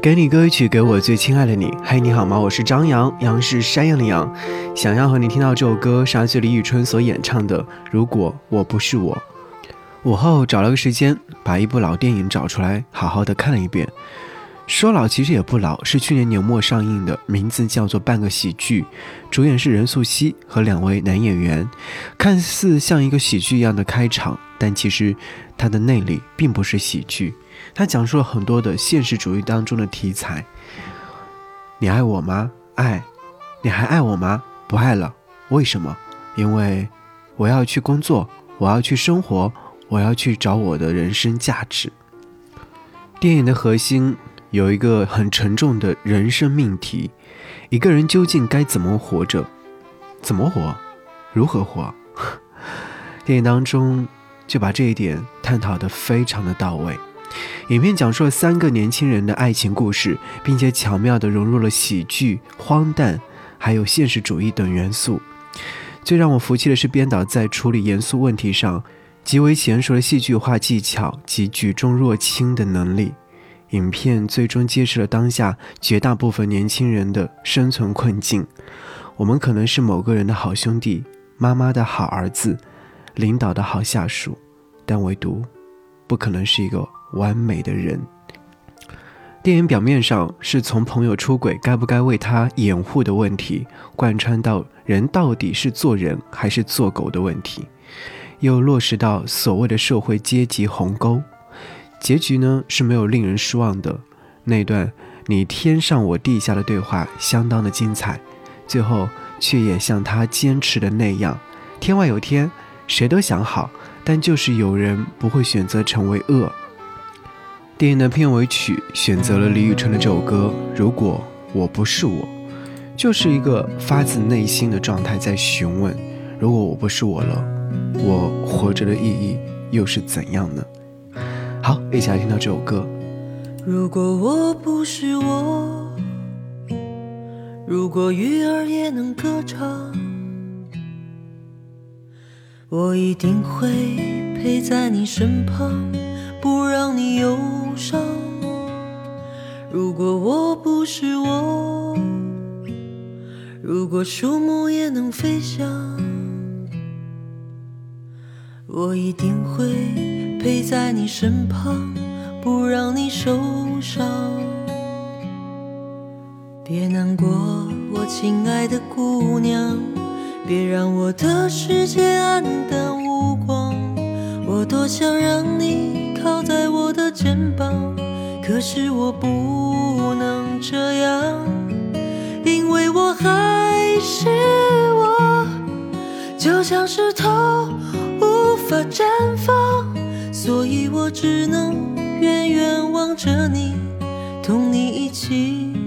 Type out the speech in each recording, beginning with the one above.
给你歌曲，给我最亲爱的你。嗨，你好吗？我是张扬，杨是山羊的羊。想要和你听到这首歌，是来自李宇春所演唱的《如果我不是我》。午后找了个时间，把一部老电影找出来，好好的看了一遍。说老其实也不老，是去年年末上映的，名字叫做《半个喜剧》，主演是任素汐和两位男演员。看似像一个喜剧一样的开场，但其实它的内里并不是喜剧。它讲述了很多的现实主义当中的题材。你爱我吗？爱。你还爱我吗？不爱了。为什么？因为我要去工作，我要去生活，我要去找我的人生价值。电影的核心有一个很沉重的人生命题：一个人究竟该怎么活着？怎么活？如何活？电影当中就把这一点探讨得非常的到位。影片讲述了三个年轻人的爱情故事，并且巧妙地融入了喜剧、荒诞，还有现实主义等元素。最让我服气的是编导在处理严肃问题上极为娴熟的戏剧化技巧及举重若轻的能力。影片最终揭示了当下绝大部分年轻人的生存困境。我们可能是某个人的好兄弟、妈妈的好儿子、领导的好下属，但唯独不可能是一个。完美的人。电影表面上是从朋友出轨该不该为他掩护的问题，贯穿到人到底是做人还是做狗的问题，又落实到所谓的社会阶级鸿沟。结局呢是没有令人失望的。那段你天上我地下的对话相当的精彩，最后却也像他坚持的那样，天外有天，谁都想好，但就是有人不会选择成为恶。电影的片尾曲选择了李宇春的这首歌。如果我不是我，就是一个发自内心的状态在询问：如果我不是我了，我活着的意义又是怎样呢？好，一起来听到这首歌。如果我不是我，如果鱼儿也能歌唱，我一定会陪在你身旁。不让你忧伤。如果我不是我，如果树木也能飞翔，我一定会陪在你身旁，不让你受伤。别难过，我亲爱的姑娘，别让我的世界黯淡无光。我多想让你。靠在肩膀，可是我不能这样，因为我还是我，就像石头无法绽放，所以我只能远远望着你，同你一起。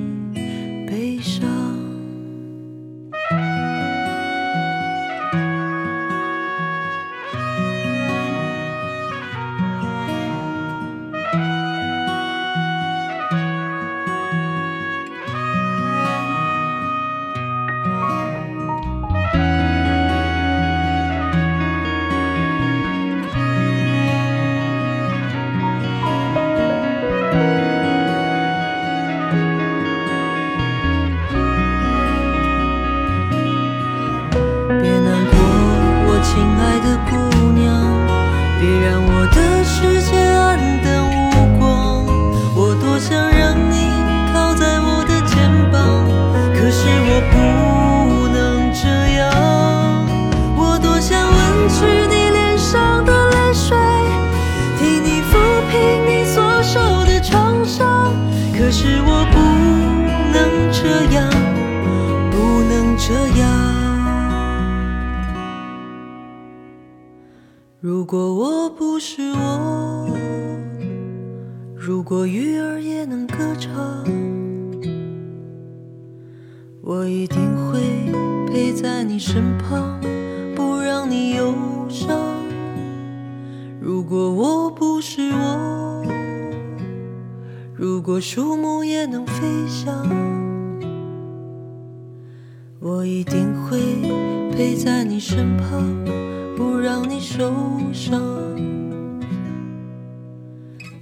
让我的世界黯淡无光我多想让你靠在我的肩膀可是我不能这样我多想吻去你脸上的泪水替你抚平你所受的创伤可是我不能这样不能这样。如果我不是我，如果鱼儿也能歌唱，我一定会陪在你身旁，不让你忧伤。如果我不是我，如果树木也能飞翔，我一定会陪在你身旁。不让你受伤。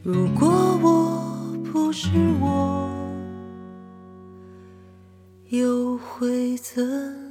如果我不是我又会怎